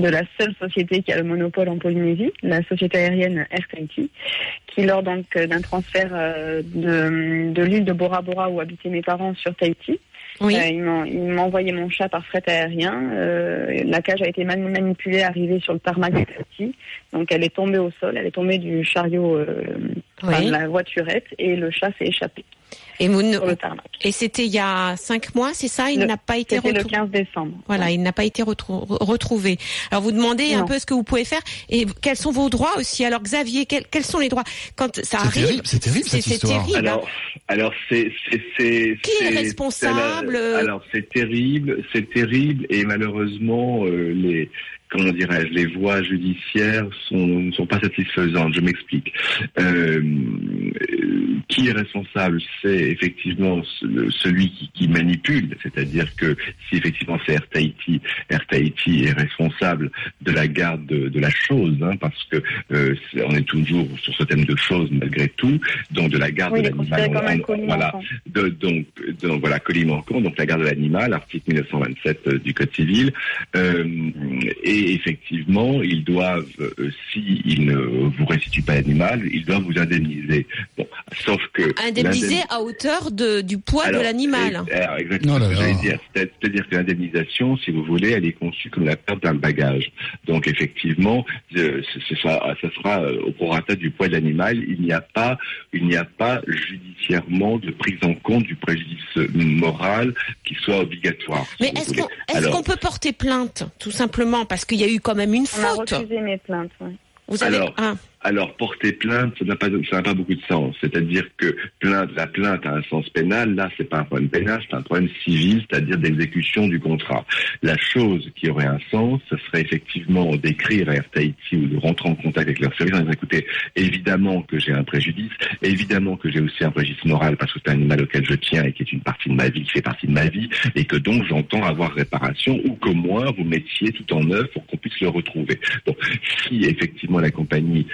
de la seule société qui a le monopole en Polynésie, la société aérienne Air Tahiti, qui lors donc d'un transfert de, de l'île de Bora Bora où habitaient mes parents sur Tahiti, Oui. Euh, il m'a- il m'a envoyé mon chat par fret aérien. Euh, la cage a été manipulée, arrivée sur le tarmac de Tahiti. Donc elle est tombée au sol, elle est tombée du chariot, euh, enfin, de la voiturette, et le chat s'est échappé Et, c'était il y a cinq mois, c'est ça? Il n'a pas été C'était le retrouvé. 15 décembre. Voilà, il n'a pas été retrou- retrouvé. Alors vous demandez un peu ce que vous pouvez faire et quels sont vos droits aussi? Alors Xavier, quels, quels sont les droits? Quand ça C'est arrive terrible, c'est terrible, c'est cette histoire. terrible. hein. Alors, alors c'est c'est c'est Qui est responsable la- Alors c'est terrible, c'est terrible et malheureusement euh, les comment dirais-je les voies judiciaires sont ne sont pas satisfaisantes. Je m'explique. Euh, qui est responsable C'est effectivement celui qui, qui manipule, c'est-à-dire que si effectivement c'est Air Tahiti, Air Tahiti est responsable de la garde de, de la chose, hein, parce que euh, on est toujours sur ce thème de choses malgré tout, donc de la garde Oui, de l'animal. voilà, de, donc, donc voilà, colis manquant, donc la garde de l'animal, article 1927 euh, du Code civil. Euh, et effectivement, ils doivent, euh, si ils ne vous restituent pas l'animal, ils doivent vous indemniser. Bon, sauf que Indemnisé l'indemn- à hauteur de, du poids alors, de l'animal. alors, exactement Oh là ce que dire. C'est- C'est-à-dire que l'indemnisation, si vous voulez, elle est conçue comme la perte d'un bagage. Donc effectivement, euh, ce, ce sera, euh, au prorata du poids de l'animal. Il n'y a pas, il n'y a pas judiciairement de prise en compte du préjudice moral qui soit obligatoire. Mais est-ce qu'on peut porter plainte tout simplement? Parce qu'il y a eu quand même une On a faute refusé mes plaintes. ouais. Vous avez Alors, ah, Alors, porter plainte, ça n'a pas, ça n'a pas beaucoup de sens. C'est-à-dire que plainte, la plainte a un sens pénal. Là, c'est pas un problème pénal, c'est un problème civil, c'est-à-dire d'exécution du contrat. La chose qui aurait un sens, ce serait effectivement d'écrire à Air Tahiti ou de rentrer en contact avec leur service en disant, écoutez, évidemment que j'ai un préjudice, évidemment que j'ai aussi un préjudice moral parce que c'est un animal auquel je tiens et qui est une partie de ma vie, qui fait partie de ma vie, et que donc j'entends avoir réparation ou que moi, vous mettiez tout en œuvre pour qu'on puisse le retrouver. Donc, si effectivement la compagnie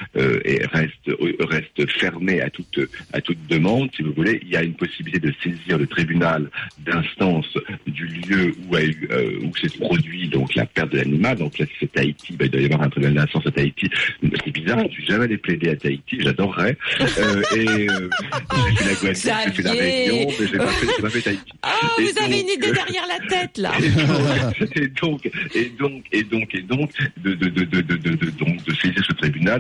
est- reste euh, reste fermée à toute à toute demande, si vous voulez, il y a une possibilité de saisir le tribunal d'instance du lieu où a eu euh, où s'est produit donc la perte de l'animal. Donc là, si c'est Tahiti, ben, il doit y avoir un tribunal d'instance à Tahiti. C'est bizarre, je suis jamais allé plaider à Tahiti, j'adorerais. Euh, et euh, j'ai fait la Guadeloupe, j'ai fait la. Réunion, mais j'ai pas fait, pas fait Tahiti. Oh, Et vous avez une idée euh, derrière la tête, là. et donc, et donc, et donc, et donc, de, de, de, de, de, de, de- donc, de saisir ce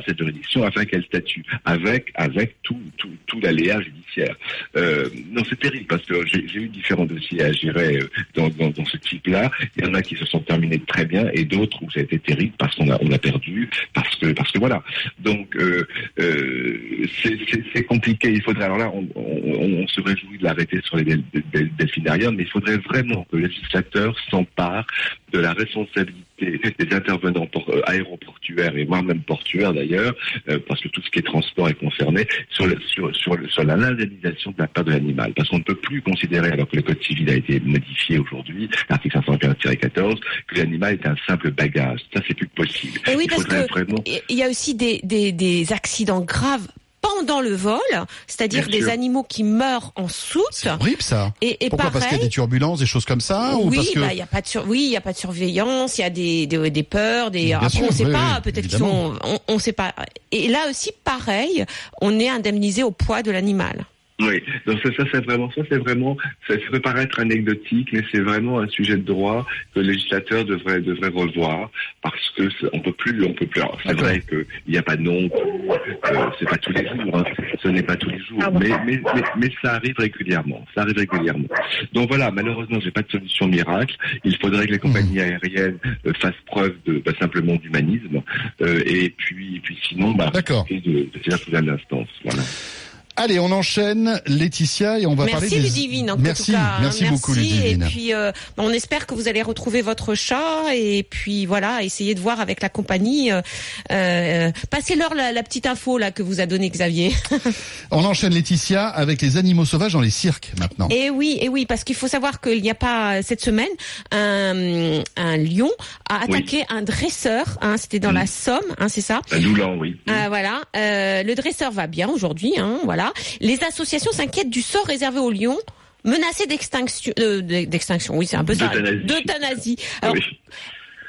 cette juridiction, afin qu'elle statue, avec, avec tout, tout, tout l'aléa judiciaire. Euh, non, c'est terrible, parce que j'ai eu différents dossiers à gérer euh, dans, ce type-là. Il y en a qui se sont terminés très bien, et d'autres où ça a été terrible parce qu'on a, on a perdu, parce que, parce que voilà. Donc, euh, euh, c'est- compliqué. Il faudrait, alors là, on, on, se réjouit de l'arrêter sur les del- del- delphinariums, mais il faudrait vraiment que le législateur s'empare de la responsabilité des intervenants euh, aéroportuaires et voire même portuaires d'ailleurs, euh, parce que tout ce qui est transport est concerné, sur, le- sur, sur, le- sur la l'indemnisation de la perte de l'animal. Parce qu'on ne peut plus considérer, alors que le Code civil a été modifié aujourd'hui, l'article 515-14, que l'animal est un simple bagage. Ça, c'est plus possible. Et oui, il parce que vraiment... y a aussi des, des, des accidents graves pendant le vol, c'est-à-dire des animaux qui meurent en soute. C'est horrible ça. Et, et Pourquoi? Parce qu'il y a des turbulences, des choses comme ça ou oui, parce que bah, il y a pas de sur... oui, il y a pas de surveillance, il y a des, des, des peurs, des. Après, sûr, on sait oui, pas, oui, peut-être qu'ils sont, on, on sait pas. Et là aussi, pareil, on est indemnisé au poids de l'animal. Oui, donc ça, ça c'est vraiment, ça c'est vraiment, ça, ça peut paraître anecdotique, mais c'est vraiment un sujet de droit que le législateur devrait devrait revoir parce que c'est- on peut plus, on peut plus. alors, C'est vrai qu'il n'y a pas de nom, euh, c'est pas tous les jours, hein, ce n'est pas tous les jours, mais, mais mais mais ça arrive régulièrement, ça arrive régulièrement. Donc voilà, malheureusement, j'ai pas de solution miracle. Il faudrait que les compagnies aériennes euh, fassent preuve de bah, simplement d'humanisme, euh, et puis et puis sinon, bah, D'accord. de de le tribunal d'instance. Voilà. Allez, on enchaîne, Laetitia, et on va parler Merci des... Ludivine en merci, tout cas. hein. merci beaucoup Ludivine. Et puis euh, bah, on espère que vous allez retrouver votre chat et puis voilà, essayer de voir avec la compagnie. Euh, euh, Passez-leur la, la petite info là que vous a donné Xavier. On enchaîne Laetitia avec les animaux sauvages dans les cirques maintenant. Et oui, et oui, parce qu'il faut savoir qu'il n'y a pas cette semaine un, un lion a Oui. attaqué un dresseur. Hein, C'était dans Mm. la Somme, hein, c'est ça. À Doulan, oui. Ah, voilà, Euh, le dresseur va bien aujourd'hui, hein, voilà. Les associations s'inquiètent du sort réservé aux lions menacés d'extinction, euh, d'extinction, oui, c'est un peu ça, D'euthanasie. d'euthanasie. Alors, Oui.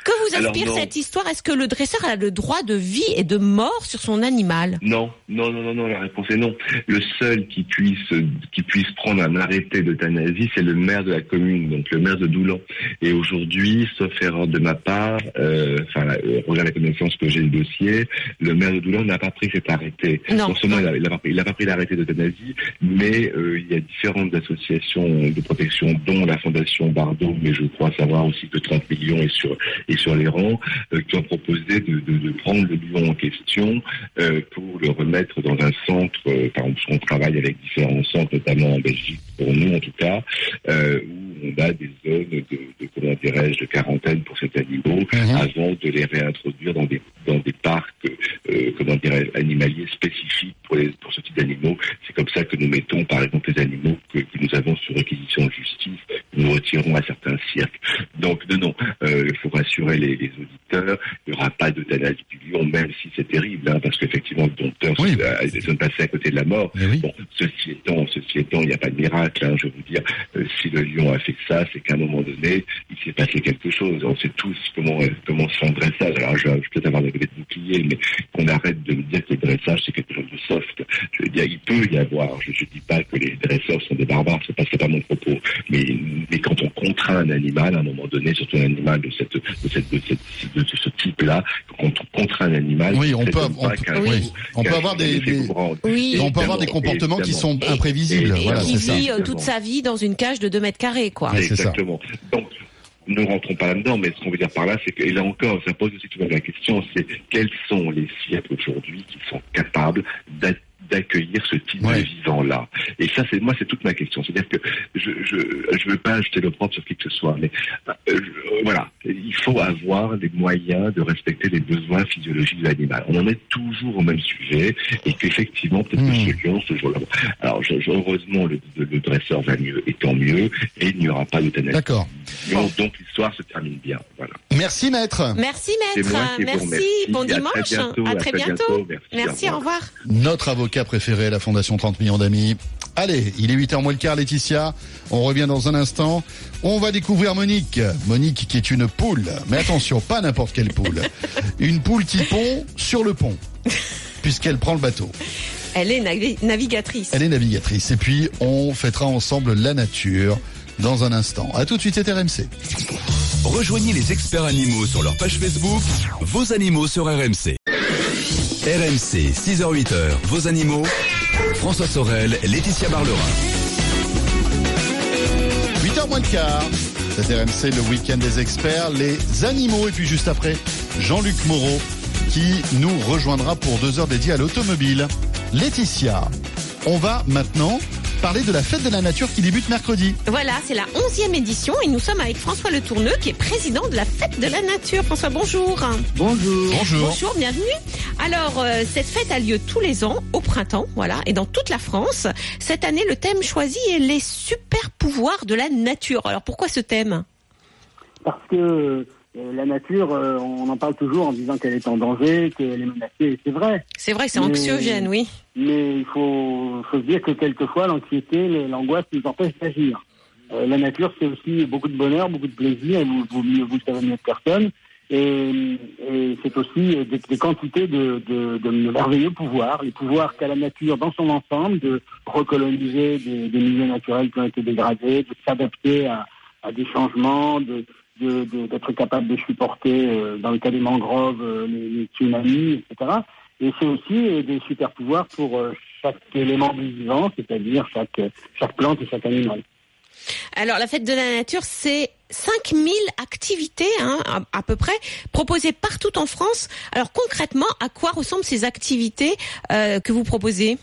Que vous inspire non. cette histoire? Est-ce que le dresseur a le droit de vie et de mort sur son animal? Non, non, non, non, non, la réponse est non. Le seul qui puisse, qui puisse prendre un arrêté d'euthanasie, c'est le maire de la commune, donc le maire de Doulan. Et aujourd'hui, sauf erreur de ma part, euh, enfin, euh, regarde la connaissance que j'ai le dossier, le maire de Doulan n'a pas pris cet arrêté. Non. seulement il n'a pas pris, il a pas pris l'arrêté d'euthanasie, mais euh, il y a différentes associations de protection, dont la Fondation Bardot, mais je crois savoir aussi que 30 millions est sur et sur les rangs, euh, qui ont proposé de, prendre le lion en question euh, pour le remettre dans un centre, euh, par exemple, on travaille avec différents centres, notamment en Belgique, pour nous en tout cas, euh, où on a des zones de, de comment dirais-je, de quarantaine pour ces animaux, Mhm. avant de les réintroduire dans des dans des parcs, euh, comment animaliers spécifiques pour les pour ce type d'animaux. C'est comme ça que nous mettons, par exemple, les animaux que, que nous avons sur réquisition de justice, que nous retirons à certains cirques. Donc non, non, euh, il faut rassurer les, les auditeurs, il n'y aura pas d'euthanasie du lion, même si c'est terrible, hein, parce qu'effectivement, le dompteur Oui. euh, se passer à côté de la mort. Oui. Bon, ceci étant, ceci étant, il n'y a pas de miracle. Hein, je veux dire, euh, si le lion a fait ça, c'est qu'à un moment donné, il s'est passé quelque chose. On sait tous comment euh, comment se fait un dressage. Alors, je, je vais peut-être avoir des de bouclier, mais qu'on arrête de me dire que le dressage c'est quelque chose de soft. Je veux dire, il peut y avoir. Je ne dis pas que les dresseurs sont des barbares. C'est pas pas mon propos. Mais mais quand on contraint un animal, à un moment donné, surtout un animal de cette de cette de, cette, de ce type-là, quand on contraint un animal, Oui, on peut, on oui. On avoir des-. Oui. on peut avoir des Évidemment, comportements qui sont imprévisibles. Et- Et voilà, qui c'est ça. Euh, toute sa vie dans une cage de 2 mètres carrés, quoi. Ouais, c'est ça. Exactement. Donc, ne rentrons pas là-dedans, mais ce qu'on veut dire par là, c'est que, et là encore, ça pose aussi tout la question, c'est quels sont les siècles aujourd'hui qui sont capables d'être d'accueillir ce type Ouais. de vivant-là. Et ça, c'est moi, c'est toute ma question. C'est-à-dire que je je je veux pas jeter l'opprobre sur qui que ce soit, mais euh, euh, voilà, il faut avoir les moyens de respecter les besoins physiologiques de l'animal. On en est toujours au même sujet, et qu'effectivement, peut-être Hmm. que ce lion, ce jour-là. Alors, je- je- heureusement, le, le- le dresseur va mieux, et tant mieux, et il n'y aura pas d'euthanasie. D'accord. Donc, donc l'histoire se termine bien. Voilà. Merci maître. Merci C'est maître, moi qui vous merci, bon À très dimanche, bientôt, à à très bientôt. bientôt. Merci, Merci, au au revoir. Notre avocat préféré, la Fondation 30 millions d'amis. Allez, il est 8h moins le quart, Laetitia. On revient dans un instant. On va découvrir Monique. Monique qui est une poule. Mais attention, pas n'importe quelle poule. Une poule qui pond sur le pont. Puisqu'elle prend le bateau. Elle est navi- navigatrice. Elle est navigatrice. Et puis, on fêtera ensemble la nature dans un instant. À tout de suite, c'est RMC. Rejoignez les experts animaux sur leur page Facebook, vos animaux sur RMC. RMC, 6h-8h, vos animaux. François Sorel, Laetitia Barlerin. 8h moins le quart. C'est RMC, le week-end des experts, les animaux. Et puis juste après, Jean-Luc Moreau qui nous rejoindra pour deux heures dédiées à l'automobile. Laetitia, on va maintenant parler de la fête de la nature qui débute mercredi. Voilà, c'est la 11e édition et nous sommes avec François Le Tourneux qui est président de la Fête de la Nature. François, bonjour. Bonjour. Bonjour. Bonjour, bienvenue. Alors, euh, cette fête a lieu tous les ans, au printemps, voilà, et dans toute la France. Cette année, le thème choisi est les super pouvoirs de la nature. Alors, pourquoi ce thème? Parce que euh, la nature, euh, on en parle toujours en disant qu'elle est en danger, qu'elle est menacée, et c'est vrai. C'est vrai c'est anxiogène, oui. Mais il faut, faut se dire que quelquefois, l'anxiété, l'angoisse nous empêche d'agir. Euh, la nature, c'est aussi beaucoup de bonheur, beaucoup de plaisir, et vous, vous, vous le savez mieux que personne. Et, et c'est aussi des, des quantités de, de, de merveilleux pouvoirs, les pouvoirs qu'a la nature dans son ensemble, de recoloniser des, des milieux naturels qui ont été dégradés, de s'adapter à, à des changements, de- d'être capable de supporter, euh, dans le cas des mangroves, euh, les, tsunamis, etc. Et c'est aussi euh, des super pouvoirs pour chaque élément vivant, c'est-à-dire chaque, chaque plante et chaque animal. Alors, la Fête de la Nature, c'est 5000 activités, hein, à, peu près, proposées partout en France. Alors, concrètement, à quoi ressemblent ces activités que vous proposez?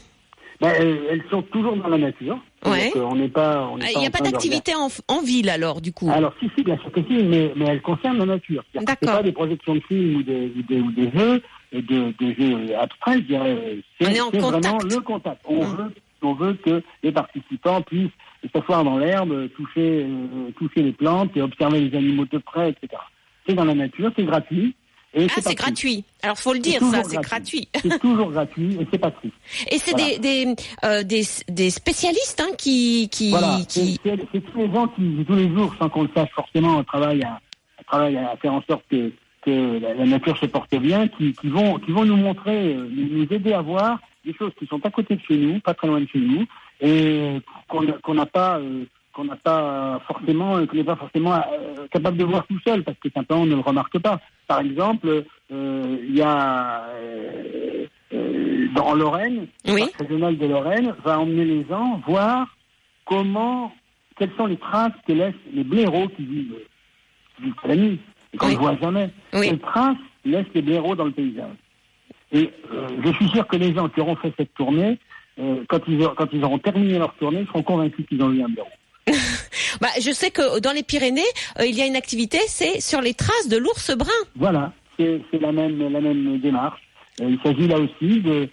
Ben, elles, elles sont toujours dans la nature. Ouais. Donc, euh, on n'est pas. Ah, Il n'y a pas de d'activité en, en ville, alors, du coup Alors, si, si, bien sûr que si, mais, mais elles concernent la nature. Que C'est D'accord. pas des projections de films ou des, ou des, ou des jeux, de, des jeux abstraits, je dirais. C'est On est en c'est vraiment contact. le contact. On, Mm. veut, on veut que les participants puissent s'asseoir dans l'herbe, toucher, euh, toucher les plantes et observer les animaux de près, etc. C'est dans la nature, c'est gratuit. Et Ah, c'est gratuit. Alors, faut le dire, ça, c'est gratuit. C'est toujours gratuit et c'est pas pris. Et c'est Voilà. des, des, euh, des, des spécialistes hein, qui, qui, Voilà, c'est qui... c'est- c'est tous les gens qui, tous les jours, sans qu'on le sache forcément, travaillent à, travaillent à faire en sorte que, que la, la nature se porte bien, qui, qui, vont, qui vont nous montrer, euh, nous aider à voir des choses qui sont à côté de chez nous, pas très loin de chez nous, et qu'on qu'on n'a pas, euh, qu'on n'a pas forcément, euh, qu'on n'est pas forcément euh, capable de voir tout seul, parce que simplement on ne le remarque pas. Par exemple, euh, il y a euh, euh, dans Lorraine, Oui. le régional de Lorraine va emmener les gens voir comment, quelles sont les traces que laissent les blaireaux qui vivent, qui vivent la nuit, et qu'on Oui. ne voit jamais. Oui. Quelles traces laissent les blaireaux dans le paysage Et euh, je suis sûr que les gens qui auront fait cette tournée, euh, quand, ils, auront- quand ils auront terminé leur tournée, seront convaincus qu'ils ont eu un blaireau. Bah, je sais que dans les Pyrénées, euh, il y a une activité, c'est sur les traces de l'ours brun. Voilà, c'est la même, démarche. Euh, il s'agit là aussi de,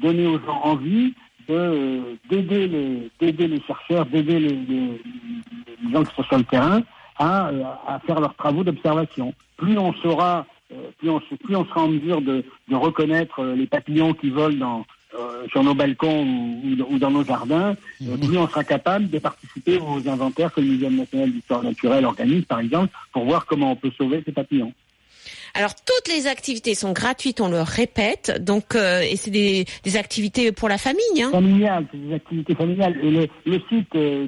donner aux gens envie euh, d'aider les, chercheurs, d'aider les, gens qui sont sur le terrain à, faire leurs travaux d'observation. Plus on saura, plus on, sera en mesure de, reconnaître les papillons qui volent dans, euh, sur nos balcons ou, ou dans- nos jardins, plus on sera capable de participer aux inventaires que le Muséum national d'histoire naturelle organise, par exemple, pour voir comment on peut sauver ces papillons. Alors toutes les activités sont gratuites, on le répète, donc euh, et c'est des, des activités pour la famille. Hein. familiales, c'est des activités familiales. Et le, le site euh,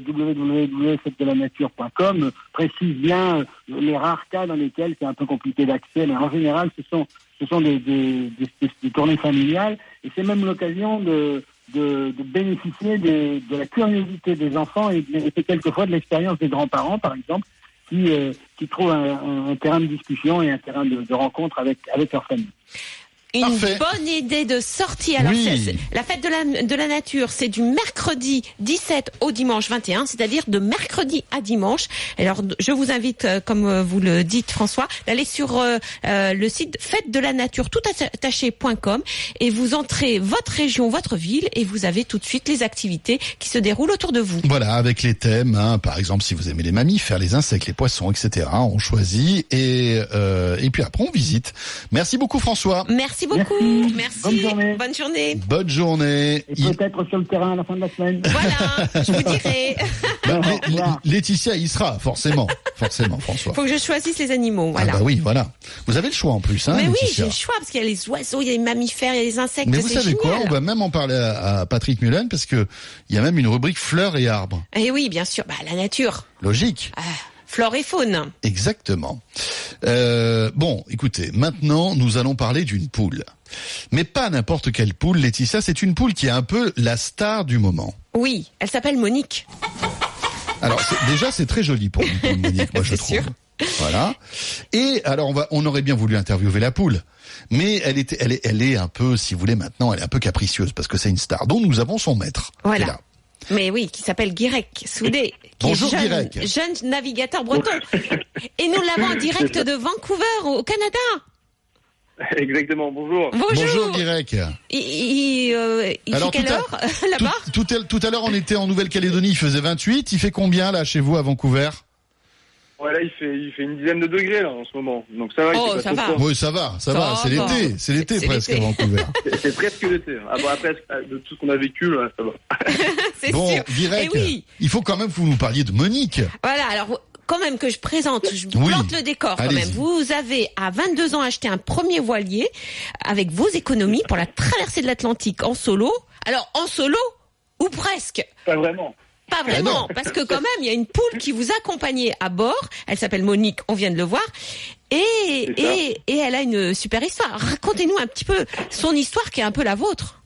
précise bien euh, les rares cas dans lesquels c'est un peu compliqué d'accès, mais en général, ce sont, ce sont des, des, des- tournées familiales. Et c'est même l'occasion de, de, de bénéficier des- de la curiosité des enfants et, et quelquefois de l'expérience des grands-parents, par exemple, qui, euh, qui trouvent un, terrain de discussion et un terrain de, de rencontre avec, avec leur famille. Une Parfait. bonne idée de sortie. Alors, Oui. la fête de la, de la nature, c'est du mercredi 17 au dimanche 21, c'est-à-dire de mercredi à dimanche. Alors, je vous invite, euh, comme euh, vous le dites, François, d'aller sur euh, euh, le site fête de la nature tout attaché.com et vous entrez votre région, votre ville et vous avez tout de suite les activités qui se déroulent autour de vous. Voilà, avec les thèmes, hein, par exemple, si vous aimez les mammifères, les insectes, les poissons, etc. On choisit et euh, et puis après on visite. Merci beaucoup François. Merci beaucoup. Merci. Merci. Bonne journée. Bonne journée. Bonne journée. Et Il- peut-être sur le terrain à la fin de la semaine. Voilà, je vous dirai. Lé- Laetitia y sera forcément, forcément François. Faut que je choisisse les animaux. Voilà. Ah bah oui, voilà. Vous avez le choix en plus, hein, Mais oui, j'ai le choix parce qu'il y a les oiseaux, il y a les mammifères, il y a les insectes. Mais vous savez quoi. On va même en parler à, à Patrick Mullen parce que il y a même une rubrique fleurs et arbres. Et oui, bien sûr, bah, la nature, Logique. Ah, flore et faune. Exactement. Euh, bon, écoutez, maintenant nous allons parler d'une poule. Mais pas n'importe quelle poule, Laetitia, c'est une poule qui est un peu la star du moment. Oui, elle s'appelle Monique. Alors déjà c'est très joli pour une poule, Monique, moi je C'est trouve. sûr. Voilà. Et alors on va, on aurait bien voulu interviewer la poule, mais elle était, elle est, elle est un peu, si vous voulez maintenant, elle est un peu capricieuse parce que c'est une star dont nous avons son maître. Voilà. Mais oui, qui s'appelle Guirec Soudé. qui Bonjour, est jeune, Guirec. jeune navigateur breton. Et nous l'avons en direct de Vancouver, au Canada. Exactement, bonjour. Bonjour. Bonjour Guirec. Il, il, euh, il Alors, fait quelle tout à- heure là-bas? Tout, tout à, tout à l'heure on était en Nouvelle-Calédonie, il faisait 28. Il fait combien là chez vous à Vancouver? Voilà, il fait, il fait une dizaine de degrés là en ce moment. Donc ça va, il Oh, fait ça trop va. Oui, ça va, ça, Ça va. C'est l'été, c'est l'été presque à. Vancouver. C'est- presque l'été. Ah bon, après, de tout ce qu'on a vécu, là, ça va. C'est bon, sûr. Eh oui. il faut quand même que vous nous parliez de Monique. Voilà, alors quand même que je présente, je Oui. plante le décor quand même. Vous avez à 22 ans acheté un premier voilier avec vos économies pour la traversée de l'Atlantique en solo. Alors en solo ou presque? Pas vraiment. Pas Eh vraiment, parce que quand même, il y a une poule qui vous accompagnait à bord. Elle s'appelle Monique, on vient de le voir. Et, et, et elle a une super histoire. Racontez-nous un petit peu son histoire qui est un peu la vôtre.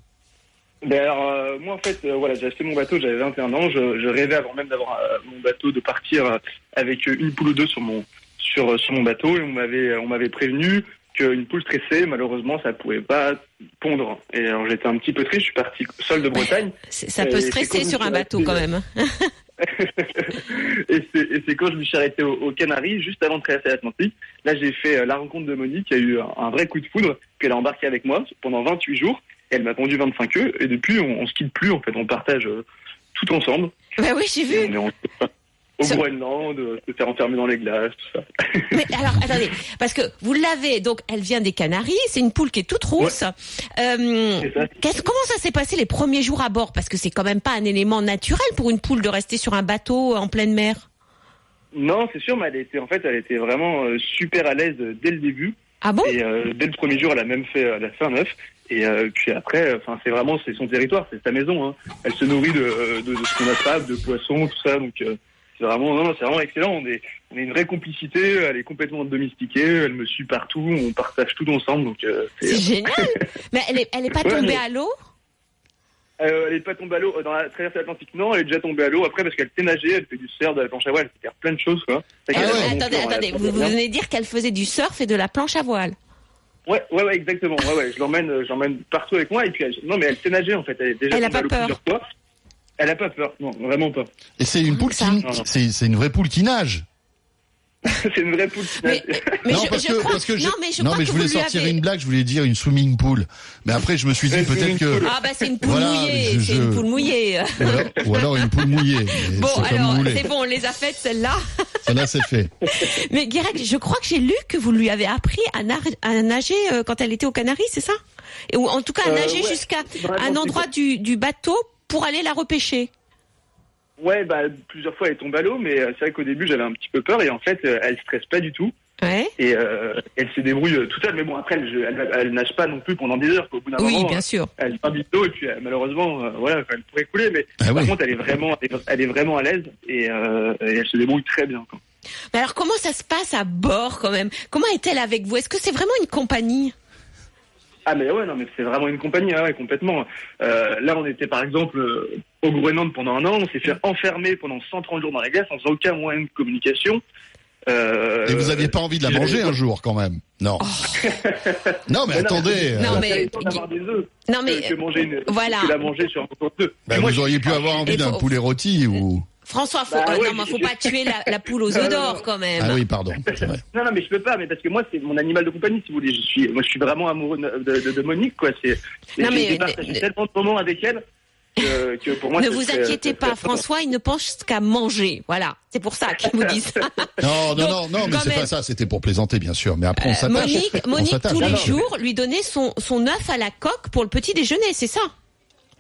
Ben alors, euh, moi en fait, euh, voilà, j'ai acheté mon bateau, j'avais 21 ans, je, je rêvais avant même d'avoir euh, mon bateau de partir avec une poule ou deux sur mon sur sur mon bateau et on m'avait on m'avait prévenu qu'une poule stressée, malheureusement, ça pouvait pas pondre. Et alors j'étais un petit peu triste, je suis parti seul de Bretagne. Ça peut stresser sur un bateau quand même. et c'est et c'est quand je me suis arrêté aux au Canaries, juste avant de traverser l'Atlantique. Là, j'ai fait euh, la rencontre de Monique, qui a eu un, un vrai coup de foudre, puis elle a embarqué avec moi pendant 28 jours. Et elle m'a pondu 25 œufs, et depuis, on, on se quitte plus, en fait, on partage euh, tout ensemble. Bah oui, j'ai vu. on est en- au Ça- Groenland, euh, se faire enfermer dans les glaces, tout ça. Mais alors, attendez, parce que vous l'avez, donc elle vient des Canaries, c'est une poule qui est toute rousse. Euh, C'est ça. comment ça s'est passé les premiers jours à bord? Parce que c'est quand même pas un élément naturel pour une poule de rester sur un bateau en pleine mer. Non, c'est sûr, mais elle était, en fait, elle était vraiment euh, super à l'aise euh, dès le début. Ah bon? Et euh, dès le premier jour, elle a même fait, elle a fait un œuf. Et euh, puis après, enfin, c'est vraiment, c'est son territoire, c'est sa maison. Hein. Elle se nourrit de, euh, de, de ce qu'on attrape, de poissons, tout ça. Donc, euh, c'est vraiment, non, c'est vraiment excellent. On est, on est une vraie complicité. Elle est complètement domestiquée. Elle me suit partout. On partage tout ensemble. Donc, euh, c'est- C'est génial Mais elle est, elle est pas Ouais, tombée mais- à l'eau? Euh, elle est pas tombée à l'eau euh, dans la traversée atlantique. Non, elle est déjà tombée à l'eau après parce qu'elle sait nager. Elle fait du surf, de la planche à voile. Elle fait faire plein de choses, quoi. Ah ouais. Attendez, attendez, vous, venez dire qu'elle faisait du surf et de la planche à voile. Ouais, ouais, ouais, exactement. Ouais, ouais. Je l'emmène, euh, je l'emmène partout avec moi. Et puis, elle- non, mais elle sait nager en fait. Elle est déjà Elle a pas peur. plusieurs fois. Elle a pas peur. Non, vraiment pas. Et c'est une poule qui, c'est, une vraie poule qui nage. c'est une vraie poule qui Mais, nage. mais non, je, parce je que, crois, parce que je, non, mais je non, crois mais que je voulais sortir avez- une blague, je voulais dire une swimming pool. Mais après, je me suis dit peut-être que. Ah bah c'est une poule Voilà, mouillée, c'est je- une poule mouillée. ou alors, ou alors une poule mouillée. Bon alors c'est bon, on les a faites celles-là. Celle-là, c'est fait. Mais Guérec, je crois que j'ai lu que vous lui avez appris à, nager euh, quand elle était aux Canaries, c'est ça? Ou en tout cas à Euh, nager ouais. jusqu'à un endroit du, du bateau pour aller la repêcher. Ouais, bah plusieurs fois elle est tombée à l'eau, mais euh, c'est vrai qu'au début j'avais un petit peu peur et en fait euh, elle stresse pas du tout Ouais. et euh, elle se débrouille toute seule. Mais bon après elle, elle, elle nage pas non plus pendant des heures. Au bout d'un Oui, moment, bien sûr. elle un bit d'eau et puis malheureusement euh, voilà elle pourrait couler. Mais Ah par oui. contre elle est vraiment, elle est, elle est vraiment à l'aise et, euh, et elle se débrouille très bien. Quoi. Mais alors comment ça se passe à bord quand même? Comment est-elle avec vous? Est-ce que c'est vraiment une compagnie? Ah mais ouais non mais c'est vraiment une compagnie hein, ouais, complètement. Euh, là on était par exemple euh, au Groenland pendant un an, on s'est fait enfermer pendant 130 jours dans la glace sans aucun moyen de communication. Euh, Et vous aviez pas envie de la manger un jour quand même? Non. non, mais attendez. Non, euh, mais- Non, mais, que, que manger une, voilà. que la manger sur un bah, Moi, vous auriez pu avoir envie d'un faut- poulet rôti ou. François, faut, Bah euh, ouais, non, mais faut pas tuer la, la poule aux Non, œufs non, d'or quand même. Ah oui, pardon. Non, non, mais je peux pas, mais parce que moi, c'est mon animal de compagnie, si vous voulez. Je suis, moi, je suis vraiment amoureux de, de, de Monique, quoi. C'est, c'est- Non, mais- j'ai partagé ne- tellement de moments avec elle que, que pour moi. ne vous serait- inquiétez pas, serait- François, il ne pense qu'à manger. Voilà, c'est pour ça qu'il vous dit ça. Non, non, Donc, non, non, mais c'est même. pas ça. C'était pour plaisanter, bien sûr. Mais après, on s'attache. Monique, On Monique s'attache. tous Ah les jours, lui donnait son, son œuf à la coque pour le petit déjeuner, c'est ça?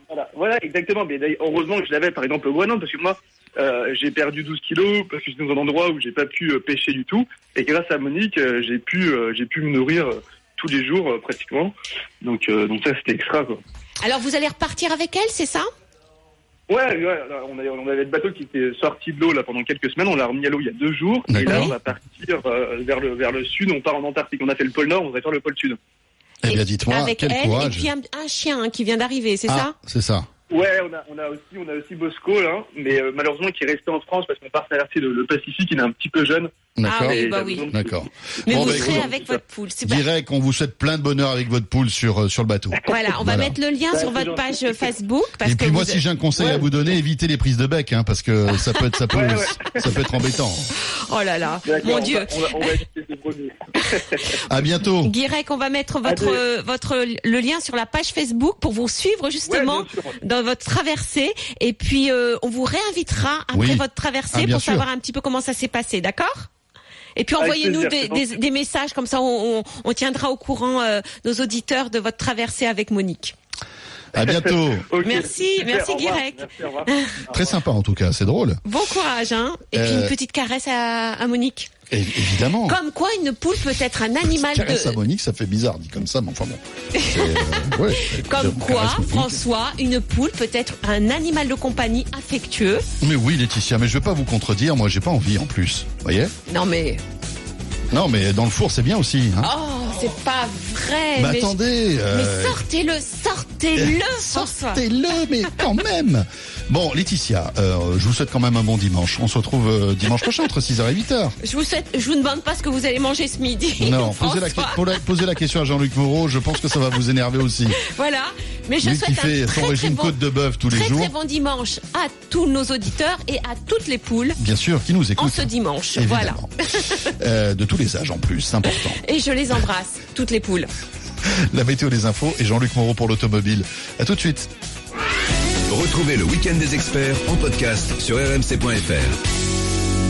Voilà, voilà, exactement. Mais d'ailleurs, heureusement que je l'avais, par exemple, au Guanon, parce que moi, euh, j'ai perdu 12 kilos parce que j'étais dans un endroit où j'ai pas pu euh, pêcher du tout. Et grâce à Monique, euh, j'ai pu, euh, j'ai pu me nourrir tous les jours euh, pratiquement. Donc, euh, donc ça, c'était extra, quoi. Alors vous allez repartir avec elle, c'est ça? Ouais, on, avait, on avait le bateau qui était sorti de l'eau là pendant quelques semaines. On l'a remis à l'eau il y a deux jours. Et là, on va partir euh, vers le vers le sud. On part en Antarctique. On a fait le pôle Nord. On va faire le pôle Sud. Eh bien, dites-moi, Avec quel elle et courage. puis un, un chien hein, qui vient d'arriver, c'est ah, ça? c'est ça. Ouais, on a, on a aussi, on a aussi Bosco là, mais euh, malheureusement qui est resté en France parce qu'on part traverser le, le Pacifique. Il est un petit peu jeune. D'accord. Ah oui, bah oui. D'accord. Mais Bon, vous bah, serez écoute, avec votre poule. Super. Dirais qu'on vous souhaite plein de bonheur avec votre poule sur, euh, sur le bateau. Voilà, on va Voilà. mettre le lien sur votre page. Facebook parce Et que puis moi, vous- si j'ai un conseil à vous donner, évitez les prises de bec, hein, parce que ça peut être, ça peut, Ouais, ouais. ça peut être embêtant. Oh là là, mon on Dieu. va- On va, on va éviter ces produits. À bientôt. Guirec, on va mettre votre euh, votre le lien sur la page Facebook pour vous suivre justement dans votre traversée et puis euh, on vous réinvitera après Oui. votre traversée Ah, pour sûr. savoir un petit peu comment ça s'est passé, d'accord? Et puis envoyez-nous des, des, des messages comme ça on, on, on tiendra au courant euh, nos auditeurs de votre traversée avec Monique. À bientôt. Merci, super, merci. Guirec. Très sympa en tout cas, c'est drôle. Bon courage hein et puis Euh, une petite caresse à, à Monique. Évidemment. Comme quoi une poule peut être un animal Caresse de Monique, ça fait bizarre dit comme ça, mais enfin bon. Euh, ouais, comme quoi. François une poule peut être un animal de compagnie affectueux. Mais oui, Laetitia, mais je vais pas vous contredire, moi j'ai pas envie en plus. Vous voyez? Non mais Non, mais dans le four c'est bien aussi. Hein. Oh, c'est pas vrai. bah mais, attendez. mais euh, sortez-le, sortez-le. Sortez-le, mais quand même. Bon, Laetitia, euh, je vous souhaite quand même un bon dimanche. On se retrouve euh, dimanche prochain entre 6h et 8h. Je vous souhaite, je vous demande pas ce que vous allez manger ce midi. Non, posez la, posez question à Jean-Luc Moreau, je pense que ça va vous énerver aussi. Voilà. Mais je Lui souhaite qui fait un son très, régime bon, côte de bœuf tous les très, jours. très bon dimanche à tous nos auditeurs et à toutes les poules Bien sûr, qui nous en écoute. ce dimanche. Voilà. Euh, de tous les âges en plus, c'est important. Et je les embrasse, toutes les poules. La météo des infos et Jean-Luc Moreau pour l'automobile. À tout de suite. Retrouvez le week-end des experts en podcast sur rmc.fr.